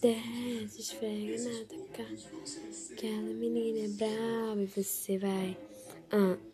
Desce, esfrega na tua cara. Aquela menina é brava e você vai. Ah.